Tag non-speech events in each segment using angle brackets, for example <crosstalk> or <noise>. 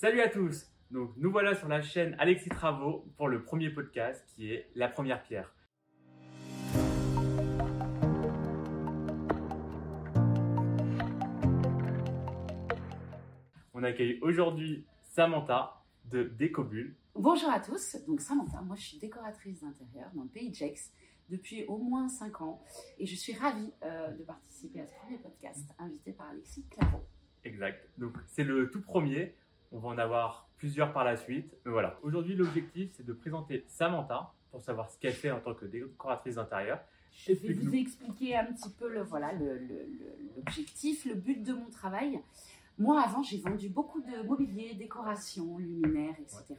Salut à tous Donc nous voilà sur la chaîne Alexis Travaux pour le premier podcast qui est La Première Pierre. On accueille aujourd'hui Samantha de Décobule. Bonjour à tous, donc Samantha, moi je suis décoratrice d'intérieur dans le pays de depuis au moins 5 ans et je suis ravie euh, de participer à ce premier podcast invité par Alexis Claveau. Exact, donc c'est le tout premier, on va en avoir plusieurs par la suite. Mais voilà, aujourd'hui l'objectif c'est de présenter Samantha pour savoir ce qu'elle fait en tant que décoratrice d'intérieur. Je vais vous expliquer un petit peu le, voilà, l'objectif, le, but de mon travail. Moi, avant, j'ai vendu beaucoup de mobilier, décoration, luminaires, etc.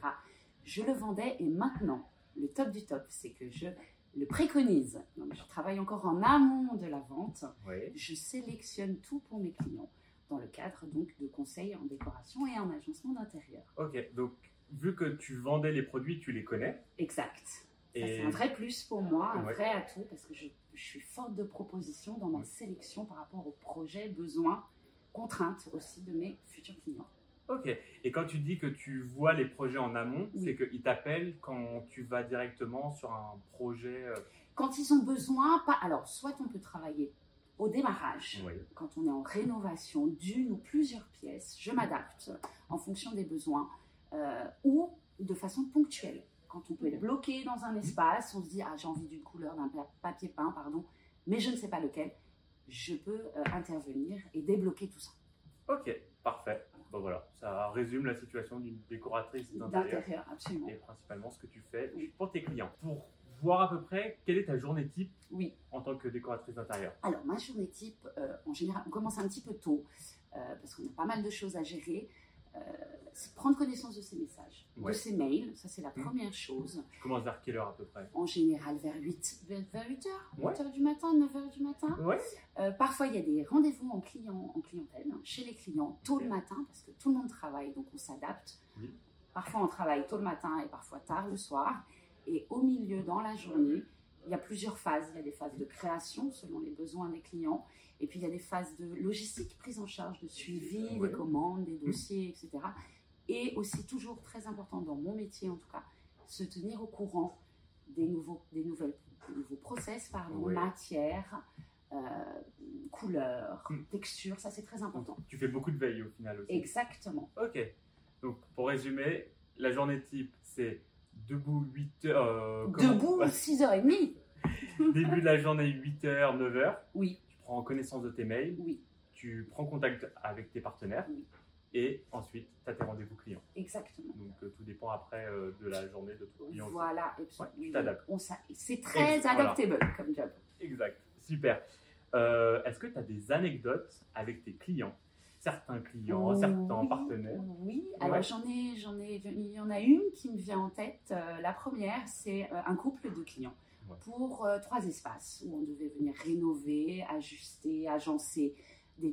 Je le vendais et maintenant, le top du top, c'est que je le préconise. Donc, je travaille encore en amont de la vente. Je sélectionne tout pour mes clients dans le cadre donc de conseils en décoration et en agencement d'intérieur. Ok, donc vu que tu vendais les produits, tu les connais Exact. C'est un vrai plus pour moi, un vrai atout parce que je, je, suis forte de propositions dans ma sélection par rapport aux projets, besoins, contraintes aussi de mes futurs clients. Ok. Et quand tu dis que tu vois les projets en amont, c'est qu'ils t'appellent quand tu vas directement sur un projet euh, Quand ils ont besoin, pas. Alors, soit on peut travailler au démarrage, quand on est en rénovation d'une ou plusieurs pièces, je m'adapte en fonction des besoins, euh, ou de façon ponctuelle. Quand on peut être bloqué dans un espace, on se dit ah j'ai envie d'une couleur, d'un papier peint, pardon, mais je ne sais pas lequel, je peux euh, intervenir et débloquer tout ça. Ok, parfait. Bon voilà, ça résume la situation d'une décoratrice d'intérieur. absolument. Et principalement ce que tu fais pour tes clients. Pour voir à peu près quelle est ta journée type oui. en tant que décoratrice d'intérieur. Alors ma journée type, euh, en général, on commence un petit peu tôt euh, parce qu'on a pas mal de choses à gérer. Euh, c'est prendre connaissance de ces messages, de ces mails. Ça, c'est la mmh. première chose. Tu commences vers quelle heure à peu près? En général, vers 8, vers 8 h 8 h du matin, 9 h du matin. Euh, parfois, il y a des rendez-vous en, client, en clientèle, hein, chez les clients, tôt le matin, parce que tout le monde travaille, donc on s'adapte. Parfois, on travaille tôt le matin et parfois tard le soir. Et au milieu, dans la journée, il y a plusieurs phases. Il y a des phases de création selon les besoins des clients. Et puis il y a des phases de logistique, prise en charge, de suivi des commandes, des dossiers, etc. Et aussi toujours très important dans mon métier en tout cas, se tenir au courant des nouveaux, des nouvelles, nouveaux process, pardon, matières, euh, couleurs, hmm. textures, ça c'est très important. Tu fais beaucoup de veille au final aussi. Exactement. Ok. Donc pour résumer, la journée type c'est debout 8 heures. Euh, debout 6h30 <laughs> Début de la journée 8h, 9h. Oui. Tu prends connaissance de tes mails. Oui. Tu prends contact avec tes partenaires. Oui. Et ensuite, tu as tes rendez-vous clients. Exactement. Donc euh, tout dépend après euh, de la journée de ton client. Voilà. Et tu t'adaptes. C'est très adaptable comme job. Exact. Super. Est-ce que tu as des anecdotes avec tes clients certains clients, certains partenaires Oui, alors j'en ai, j'en ai, il y en a une qui me vient en tête. Euh, la première, c'est euh, un couple de clients pour euh, trois espaces où on devait venir rénover, ajuster, agencer des,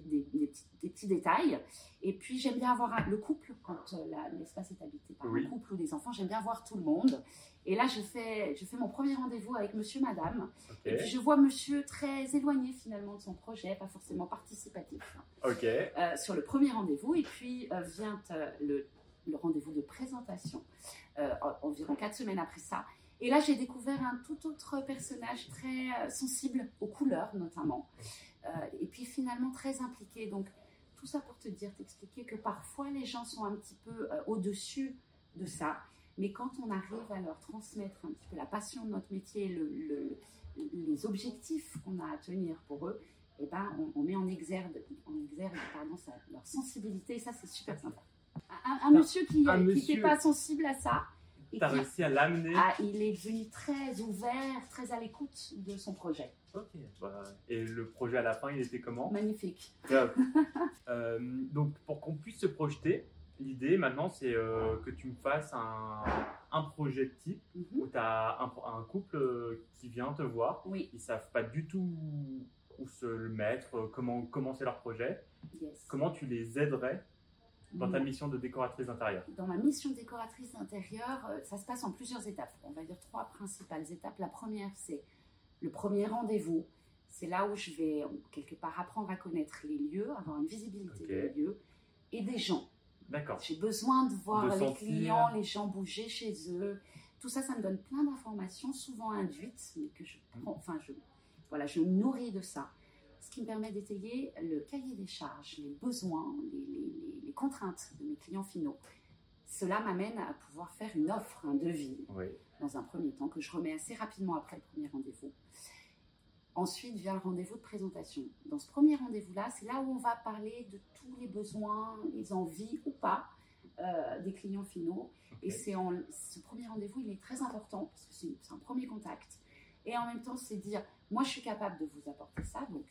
petits, détails. Et puis j'aime bien avoir le couple, quand l'espace est habité par un couple ou des enfants, j'aime bien voir tout le monde. Et là, je fais, je fais mon premier rendez-vous avec monsieur, madame. Et puis, je vois monsieur très éloigné finalement de son projet, pas forcément participatif. Ok. Euh, sur le premier rendez-vous. Et puis euh, vient euh, le, le rendez-vous de présentation, environ quatre semaines après ça. Et là, j'ai découvert un tout autre personnage très sensible aux couleurs, notamment. et puis finalement très impliqué. Donc, tout ça pour te dire, t'expliquer que parfois les gens sont un petit peu au-dessus de ça. Mais quand on arrive à leur transmettre un petit peu la passion de notre métier, le, les objectifs qu'on a à tenir pour eux, eh ben, on, met en exergue, en exergue pardon, leur sensibilité, et ça c'est super sympa. Un, monsieur qui n'était pas sensible à ça, tu as réussi à l'amener ah, Il est devenu très ouvert, très à l'écoute de son projet. Ok. Bah, et le projet à la fin, il était comment? Magnifique. <laughs> euh, donc, pour qu'on puisse se projeter, L'idée maintenant, c'est euh, que tu me fasses un, un projet type mhm. où tu as un, couple euh, qui vient te voir. Oui. Ils savent pas du tout où se le mettre, euh, comment commencer leur projet. Comment tu les aiderais dans ta mission de décoratrice d'intérieur? Dans ma mission de décoratrice d'intérieur, ça se passe en plusieurs étapes. On va dire trois principales étapes. La première, c'est le premier rendez-vous. C'est là où je vais quelque part apprendre à connaître les lieux, avoir une visibilité des lieux et des gens D'accord. J'ai besoin de voir les clients, les gens bouger chez eux. Tout ça, ça me donne plein d'informations, souvent induites, mais que je prends, enfin, je, voilà, je nourris de ça. Ce qui me permet d'étayer le cahier des charges, les besoins, les, les, contraintes de mes clients finaux. Cela m'amène à pouvoir faire une offre, un devis, dans un premier temps, que je remets assez rapidement après le premier rendez-vous. Ensuite vient le rendez-vous de présentation. Dans ce premier rendez-vous-là, c'est là où on va parler de tous les besoins, les envies ou pas euh, des clients finaux. Et c'est en, ce premier rendez-vous, il est très important parce que c'est un premier contact. Et en même temps, c'est dire, moi, je suis capable de vous apporter ça, donc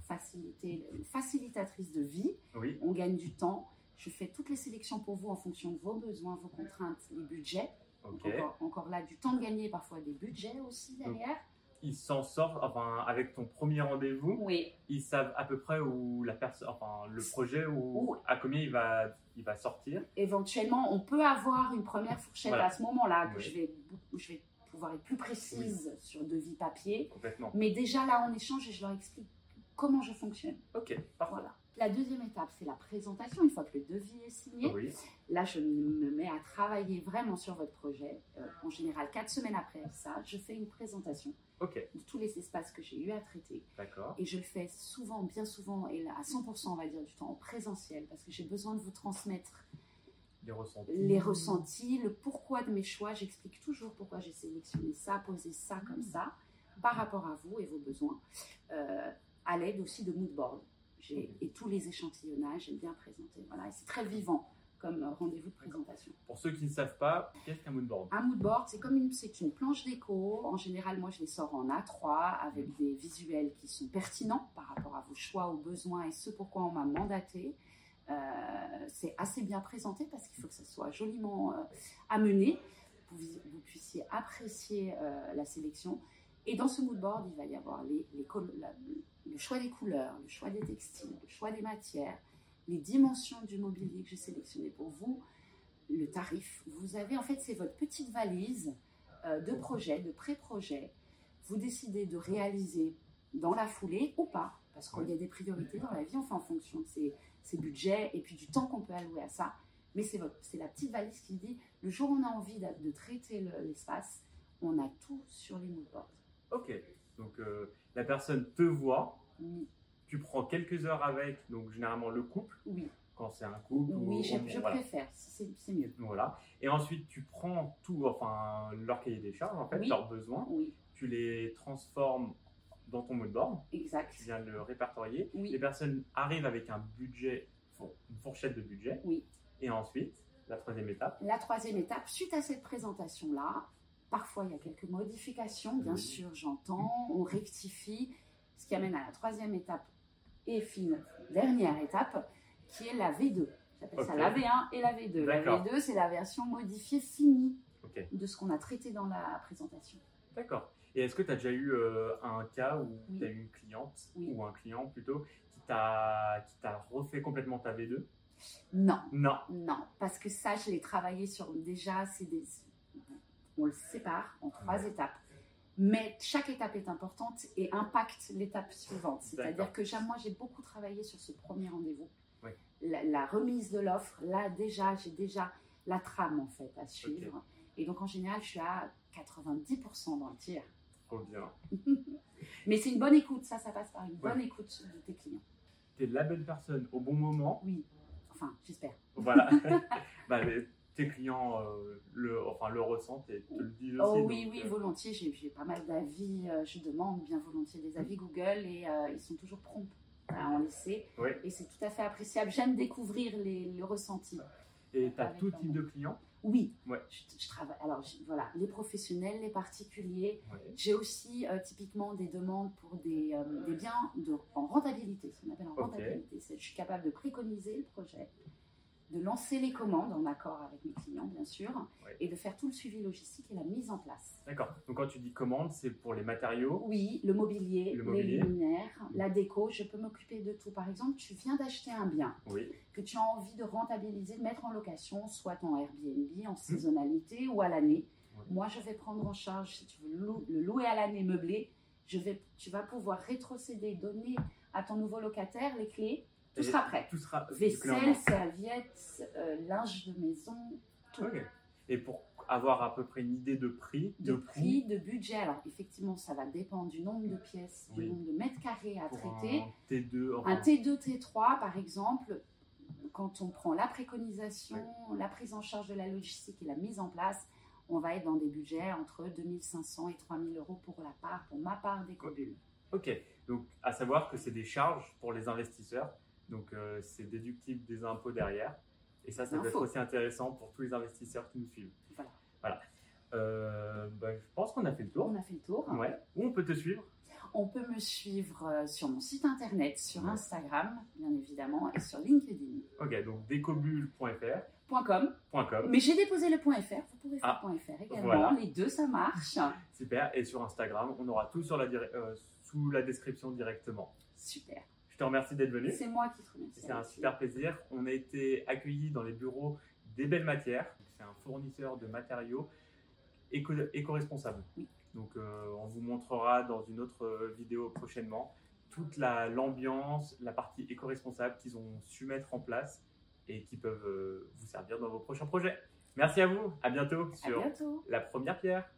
faciliter, facilitatrice de vie. On gagne du temps. Je fais toutes les sélections pour vous en fonction de vos besoins, vos contraintes, les budgets. Encore, là, du temps de gagner, parfois des budgets aussi derrière ils s'en sortent, enfin, avec ton premier rendez-vous, oui. ils savent à peu près où la personne, enfin, le projet, ou à combien il va, il va sortir. Éventuellement, on peut avoir une première fourchette à ce moment-là, que je, vais, je vais pouvoir être plus précise sur devis papier. Complètement. Mais déjà là, on échange et je leur explique comment je fonctionne. Ok, parfait. Voilà. La deuxième étape, c'est la présentation. Une fois que le devis est signé, là, je me mets à travailler vraiment sur votre projet. Euh, en général, quatre semaines après ça, je fais une présentation de tous les espaces que j'ai eu à traiter. Et je le fais souvent, bien souvent, et à 100%, on va dire, du temps en présentiel, parce que j'ai besoin de vous transmettre les ressentis. les ressentis, le pourquoi de mes choix. J'explique toujours pourquoi j'ai sélectionné ça, posé ça comme ça, par rapport à vous et vos besoins, euh, à l'aide aussi de moodboard et tous les échantillonnages, j'aime bien présenter. Voilà, et c'est très vivant comme euh, rendez-vous de présentation. Pour ceux qui ne savent pas, qu'est-ce qu'un moodboard? Un moodboard, c'est comme une, c'est une planche déco. En général, moi, je les sors en A3 avec mm. des visuels qui sont pertinents par rapport à vos choix, aux besoins et ce pourquoi on m'a mandaté. Euh, c'est assez bien présenté parce qu'il faut que ça soit joliment euh, amené, pour que vous, puissiez apprécier la sélection. Et dans ce moodboard, il va y avoir le choix des couleurs, le choix des textiles, le choix des matières, les dimensions du mobilier que j'ai sélectionné pour vous, le tarif. Vous avez, en fait, c'est votre petite valise euh, de projet, de pré-projet. Vous décidez de réaliser dans la foulée ou pas, parce qu'il y a des priorités dans la vie, on fait en fonction de ses, budgets et puis du temps qu'on peut allouer à ça. Mais c'est la petite valise qui dit, le jour où on a envie de, traiter l'espace, on a tout sur les moodboards. Ok, donc euh, la personne te voit, tu prends quelques heures avec, donc généralement le couple. Oui. Quand c'est un couple. Oui, je, préfère, c'est mieux. Voilà. Et ensuite, tu prends tout, enfin, leur cahier des charges, en fait, leurs besoins. Oui. Tu les transformes dans ton mode board. Exact. Tu viens le répertorier. Oui. Les personnes arrivent avec un budget, une fourchette de budget. Oui. Et ensuite, la troisième étape. La troisième étape, suite à cette présentation-là, parfois il y a quelques modifications, bien sûr, j'entends, on rectifie ce qui amène à la troisième étape et fine dernière étape, qui est la V2. J'appelle ça la V1 et la V2. La V2, c'est la version modifiée finie de ce qu'on a traité dans la présentation. D'accord. Et est-ce que tu as déjà eu euh, un cas où tu as eu une cliente, ou un client plutôt, qui t'a refait complètement ta V2 Non. Non. Non, parce que ça, je l'ai travaillé sur. Déjà, c'est des. On le sépare en trois étapes mais chaque étape est importante et impacte l'étape suivante. C'est-à-dire que moi, j'ai beaucoup travaillé sur ce premier rendez-vous. La, remise de l'offre, là déjà, j'ai déjà la trame en fait à suivre. Et donc en général, je suis à 90% dans le tir. Trop bien. <laughs> mais c'est une bonne écoute, ça, ça passe par une bonne écoute de tes clients. Tu es la bonne personne au bon moment. Oui, enfin, j'espère. Voilà. <laughs> bah, tes clients euh, le, enfin, le ressentent et te le disent oh aussi. Oui, oui, euh, volontiers. J'ai pas mal d'avis. Euh, je demande bien volontiers des avis Google et ils sont toujours prompts à en laisser. Et c'est tout à fait appréciable. J'aime découvrir les, le ressenti. Et tu as tout type de clients? Oui. Ouais. Je, travaille. Alors voilà, les professionnels, les particuliers. J'ai aussi typiquement des demandes pour des, des biens de, en rentabilité, ce qu'on appelle en rentabilité. Je suis capable de préconiser le projet de lancer les commandes en accord avec mes clients, bien sûr, et de faire tout le suivi logistique et la mise en place. D'accord. Donc quand tu dis commande, c'est pour les matériaux? Oui, le mobilier, les luminaires, la déco. Je peux m'occuper de tout. Par exemple, tu viens d'acheter un bien que tu as envie de rentabiliser, de mettre en location, soit en Airbnb, en saisonnalité ou à l'année. Moi, je vais prendre en charge, si tu veux le louer à l'année meublé, je vais, tu vas pouvoir rétrocéder, donner à ton nouveau locataire les clés Tout sera prêt. Tout sera Vaisselle, serviettes, euh, linge de maison, tout. Et pour avoir à peu près une idée de prix, de, prix, de budget. Alors effectivement, ça va dépendre du nombre de pièces, du nombre de mètres carrés à traiter. Un T2, un T2, T3 par exemple, quand on prend la préconisation, la prise en charge de la logistique et la mise en place, on va être dans des budgets entre 2500 et 3000 euros pour la part, pour ma part des cobules. Ok, donc à savoir que c'est des charges pour les investisseurs, donc euh, c'est déductible des impôts derrière. Et ça, ça va être aussi intéressant pour tous les investisseurs qui nous suivent. Voilà. voilà. Euh, bah, je pense qu'on a fait le tour. On a fait le tour. Ouais. Où on peut te suivre? On peut me suivre euh, sur mon site internet, sur Instagram, bien évidemment, et sur LinkedIn. Ok, donc décobule.fr. .com. .com. Mais j'ai déposé le .fr, vous pouvez faire ah, .fr également, les deux ça marche. Super, et sur Instagram, on aura tout sur la euh, sous la description directement. Super. Te remercie d'être venu. C'est moi qui te remercie. C'est un super plaisir. On a été accueillis dans les bureaux des Belles Matières. C'est un fournisseur de matériaux éco-responsables. Donc euh, on vous montrera dans une autre euh, vidéo prochainement toute l'ambiance, la, partie éco-responsable qu'ils ont su mettre en place et qui peuvent euh, vous servir dans vos prochains projets. Merci à vous, à bientôt sur bientôt. la première pierre.